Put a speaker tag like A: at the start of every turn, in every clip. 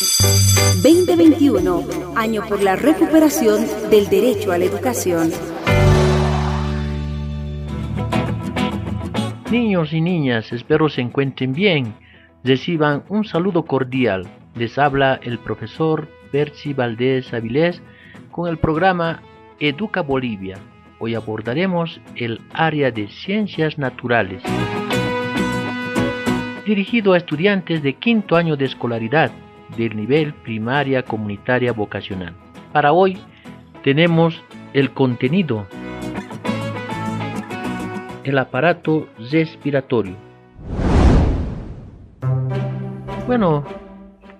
A: 2021, año por la recuperación del derecho a la educación.
B: Niños y niñas, espero se encuentren bien. Reciban un saludo cordial. Les habla el profesor Percy Valdés Avilés con el programa Educa Bolivia. Hoy abordaremos el área de ciencias naturales. Dirigido a estudiantes de quinto año de escolaridad del nivel primaria comunitaria vocacional. Para hoy tenemos el contenido, el aparato respiratorio. Bueno,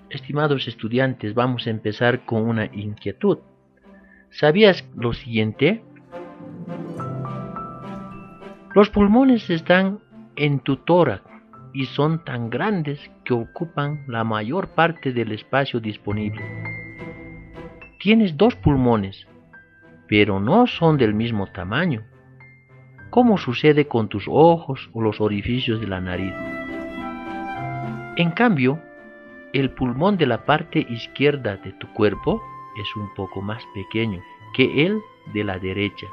B: estimados estudiantes, vamos a empezar con una inquietud. ¿Sabías lo siguiente? Los pulmones están en tu tórax y son tan grandes que ocupan la mayor parte del espacio disponible. Tienes dos pulmones, pero no son del mismo tamaño, como sucede con tus ojos o los orificios de la nariz. En cambio, el pulmón de la parte izquierda de tu cuerpo es un poco más pequeño que el de la derecha.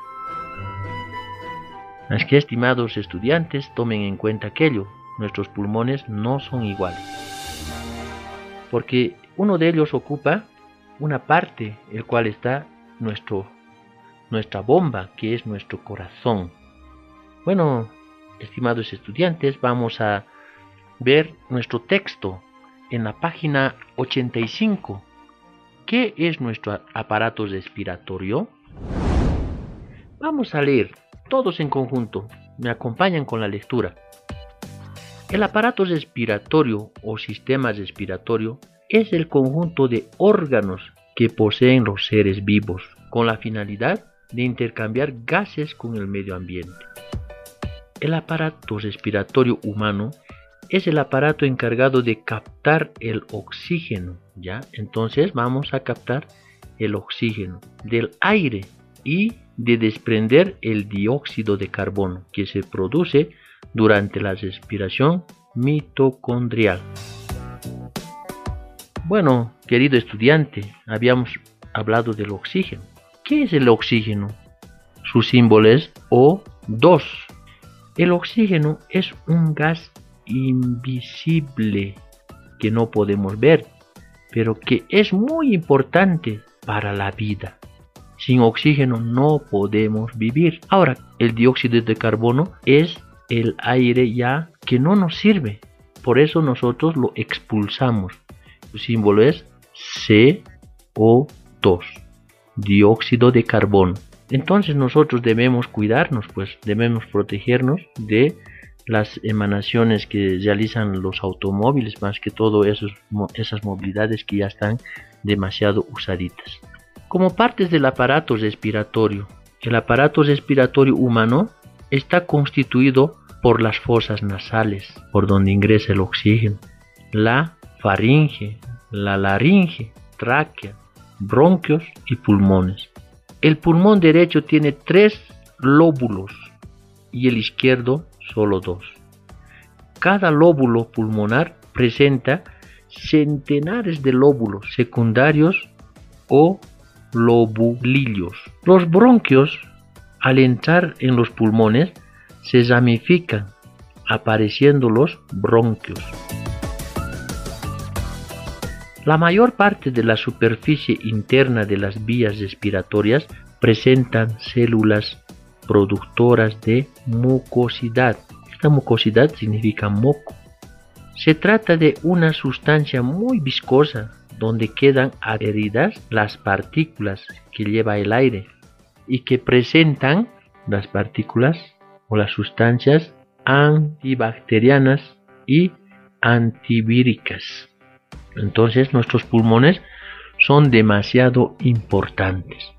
B: Así que, estimados estudiantes, tomen en cuenta aquello nuestros pulmones no son iguales. Porque uno de ellos ocupa una parte, el cual está nuestro, nuestra bomba, que es nuestro corazón. Bueno, estimados estudiantes, vamos a ver nuestro texto en la página 85. ¿Qué es nuestro aparato respiratorio? Vamos a leer todos en conjunto. Me acompañan con la lectura. El aparato respiratorio o sistema respiratorio es el conjunto de órganos que poseen los seres vivos con la finalidad de intercambiar gases con el medio ambiente. El aparato respiratorio humano es el aparato encargado de captar el oxígeno, ¿ya? Entonces vamos a captar el oxígeno del aire y de desprender el dióxido de carbono que se produce durante la respiración mitocondrial. Bueno, querido estudiante, habíamos hablado del oxígeno. ¿Qué es el oxígeno? Su símbolo es O2. El oxígeno es un gas invisible que no podemos ver, pero que es muy importante para la vida. Sin oxígeno no podemos vivir. Ahora, el dióxido de carbono es el aire ya que no nos sirve. Por eso nosotros lo expulsamos. Su símbolo es CO2, dióxido de carbono. Entonces nosotros debemos cuidarnos, pues debemos protegernos de las emanaciones que realizan los automóviles, más que todo esas movilidades que ya están demasiado usaditas. Como partes del aparato respiratorio, el aparato respiratorio humano está constituido por las fosas nasales, por donde ingresa el oxígeno, la faringe, la laringe, tráquea, bronquios y pulmones. El pulmón derecho tiene tres lóbulos y el izquierdo solo dos. Cada lóbulo pulmonar presenta centenares de lóbulos secundarios o lobulillos. Los bronquios al entrar en los pulmones, se ramifican, apareciendo los bronquios. La mayor parte de la superficie interna de las vías respiratorias presentan células productoras de mucosidad. Esta mucosidad significa moco. Se trata de una sustancia muy viscosa donde quedan adheridas las partículas que lleva el aire y que presentan las partículas o las sustancias antibacterianas y antivíricas. Entonces nuestros pulmones son demasiado importantes.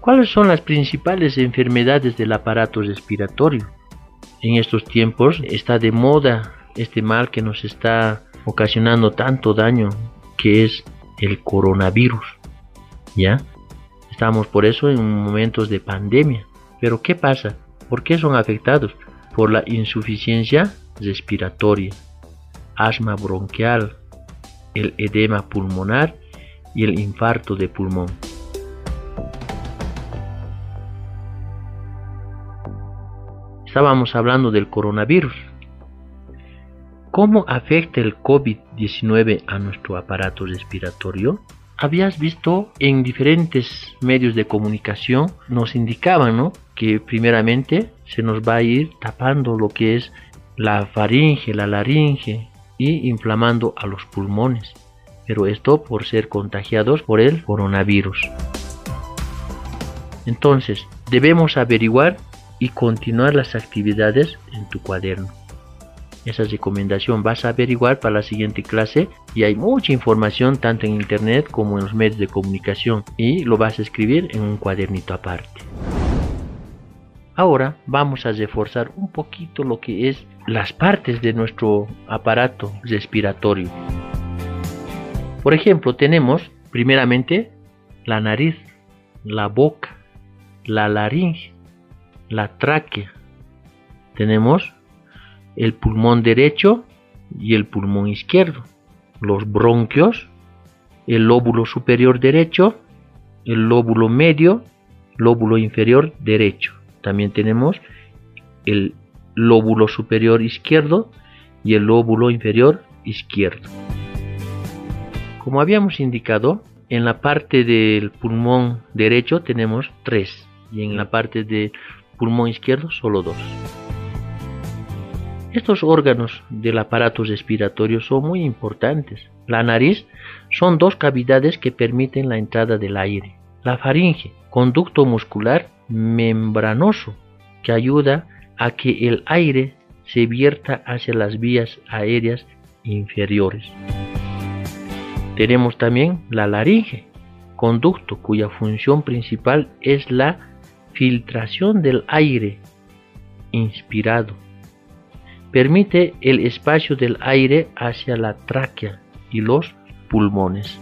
B: ¿Cuáles son las principales enfermedades del aparato respiratorio? En estos tiempos está de moda este mal que nos está ocasionando tanto daño que es el coronavirus. ¿Ya? Estamos por eso en momentos de pandemia. Pero ¿qué pasa? ¿Por qué son afectados? por la insuficiencia respiratoria, asma bronquial, el edema pulmonar y el infarto de pulmón. Estábamos hablando del coronavirus. ¿Cómo afecta el COVID-19 a nuestro aparato respiratorio? Habías visto en diferentes medios de comunicación, nos indicaban ¿no? que primeramente se nos va a ir tapando lo que es la faringe, la laringe y inflamando a los pulmones. Pero esto por ser contagiados por el coronavirus. Entonces, debemos averiguar y continuar las actividades en tu cuaderno. Esa recomendación vas a averiguar para la siguiente clase y hay mucha información tanto en internet como en los medios de comunicación y lo vas a escribir en un cuadernito aparte. Ahora vamos a reforzar un poquito lo que es las partes de nuestro aparato respiratorio. Por ejemplo, tenemos primeramente la nariz, la boca, la laringe, la tráquea. Tenemos el pulmón derecho y el pulmón izquierdo, los bronquios, el lóbulo superior derecho, el lóbulo medio, lóbulo inferior derecho. También tenemos el lóbulo superior izquierdo y el lóbulo inferior izquierdo. Como habíamos indicado, en la parte del pulmón derecho tenemos tres y en la parte del pulmón izquierdo solo dos. Estos órganos del aparato respiratorio son muy importantes. La nariz son dos cavidades que permiten la entrada del aire. La faringe, conducto muscular membranoso que ayuda a que el aire se vierta hacia las vías aéreas inferiores. Tenemos también la laringe, conducto cuya función principal es la filtración del aire inspirado. Permite el espacio del aire hacia la tráquea y los pulmones.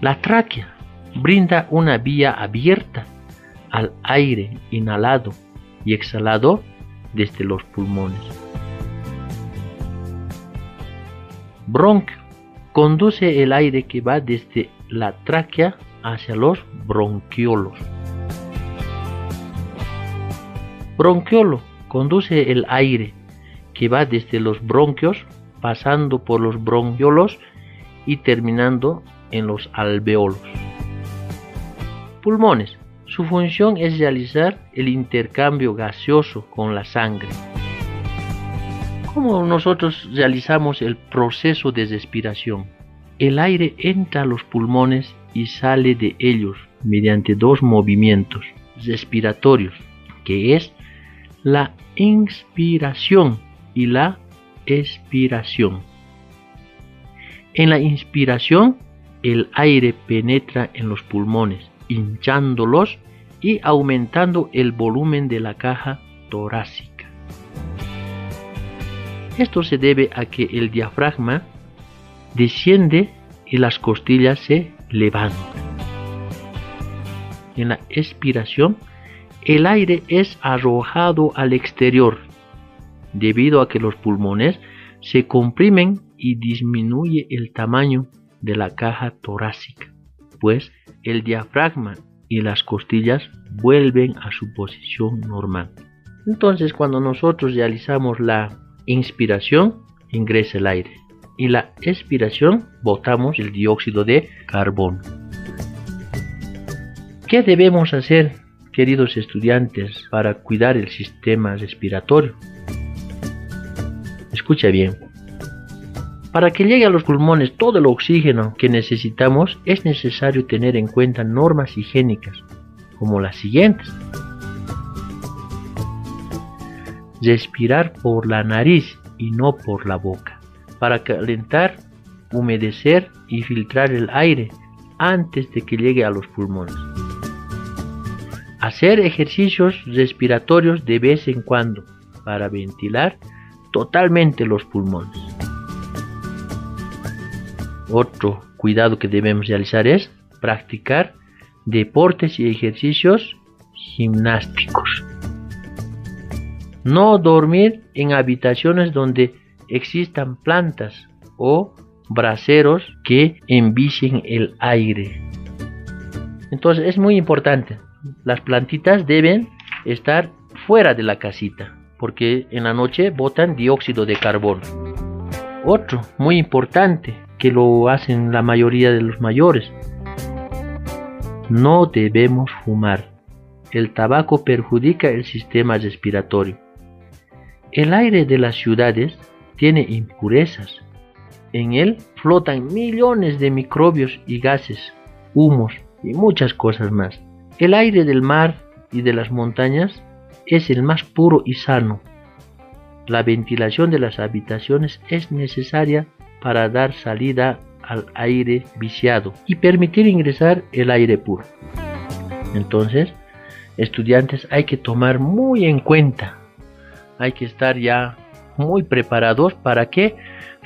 B: La tráquea brinda una vía abierta al aire inhalado y exhalado desde los pulmones. Bronquio conduce el aire que va desde la tráquea hacia los bronquiolos. Bronquiolo conduce el aire que va desde los bronquios pasando por los bronquiolos y terminando en los alveolos. Pulmones. Su función es realizar el intercambio gaseoso con la sangre. ¿Cómo nosotros realizamos el proceso de respiración? El aire entra a los pulmones y sale de ellos mediante dos movimientos respiratorios, que es la inspiración y la expiración. En la inspiración, el aire penetra en los pulmones, hinchándolos y aumentando el volumen de la caja torácica. Esto se debe a que el diafragma desciende y las costillas se levantan. En la expiración, el aire es arrojado al exterior debido a que los pulmones se comprimen y disminuye el tamaño de la caja torácica, pues el diafragma y las costillas vuelven a su posición normal. Entonces cuando nosotros realizamos la inspiración, ingresa el aire y la expiración botamos el dióxido de carbono. ¿Qué debemos hacer, queridos estudiantes, para cuidar el sistema respiratorio? Escucha bien. Para que llegue a los pulmones todo el oxígeno que necesitamos es necesario tener en cuenta normas higiénicas como las siguientes. Respirar por la nariz y no por la boca para calentar, humedecer y filtrar el aire antes de que llegue a los pulmones. Hacer ejercicios respiratorios de vez en cuando para ventilar totalmente los pulmones. Otro cuidado que debemos realizar es practicar deportes y ejercicios gimnásticos. No dormir en habitaciones donde existan plantas o braseros que envicien el aire. Entonces es muy importante. Las plantitas deben estar fuera de la casita porque en la noche botan dióxido de carbono. Otro muy importante que lo hacen la mayoría de los mayores. No debemos fumar. El tabaco perjudica el sistema respiratorio. El aire de las ciudades tiene impurezas. En él flotan millones de microbios y gases, humos y muchas cosas más. El aire del mar y de las montañas es el más puro y sano. La ventilación de las habitaciones es necesaria para dar salida al aire viciado y permitir ingresar el aire puro. Entonces, estudiantes hay que tomar muy en cuenta, hay que estar ya muy preparados para qué?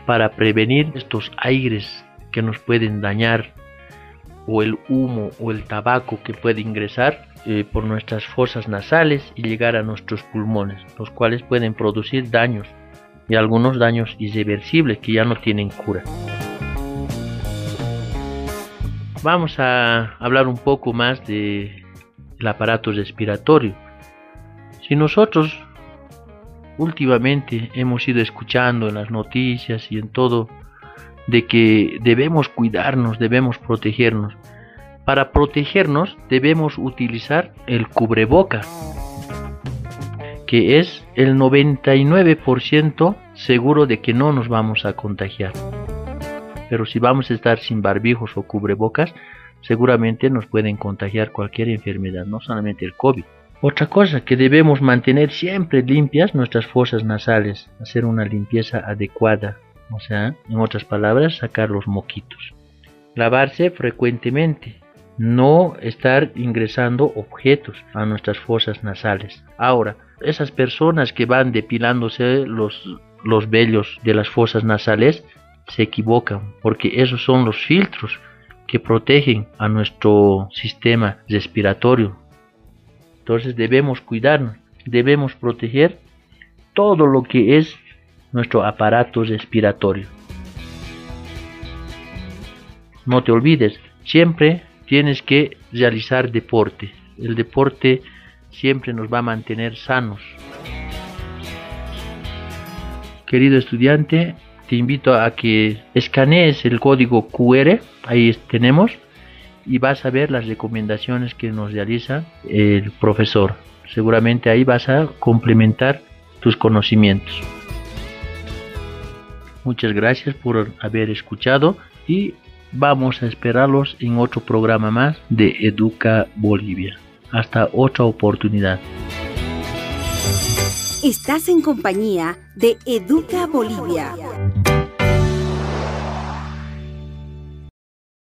B: Para prevenir estos aires que nos pueden dañar o el humo o el tabaco que puede ingresar eh, por nuestras fosas nasales y llegar a nuestros pulmones, los cuales pueden producir daños y algunos daños irreversibles que ya no tienen cura. Vamos a hablar un poco más del aparato respiratorio. Si nosotros últimamente hemos ido escuchando en las noticias y en todo de que debemos cuidarnos, debemos protegernos. Para protegernos debemos utilizar el cubreboca, que es el 99% seguro de que no nos vamos a contagiar. Pero si vamos a estar sin barbijos o cubrebocas, seguramente nos pueden contagiar cualquier enfermedad, no solamente el COVID. Otra cosa que debemos mantener siempre limpias nuestras fosas nasales, hacer una limpieza adecuada o sea, en otras palabras, sacar los moquitos. Lavarse frecuentemente, no estar ingresando objetos a nuestras fosas nasales. Ahora, esas personas que van depilándose los, los vellos de las fosas nasales se equivocan, porque esos son los filtros que protegen a nuestro sistema respiratorio. Entonces debemos cuidarnos, debemos proteger todo lo que es nuestro aparato respiratorio. No te olvides, siempre tienes que realizar deporte. El deporte siempre nos va a mantener sanos. Querido estudiante, te invito a que escanees el código QR, ahí tenemos, y vas a ver las recomendaciones que nos realiza el profesor. Seguramente ahí vas a complementar tus conocimientos. Muchas gracias por haber escuchado y vamos a esperarlos en otro programa más de Educa Bolivia. Hasta otra oportunidad.
A: Estás en compañía de Educa Bolivia.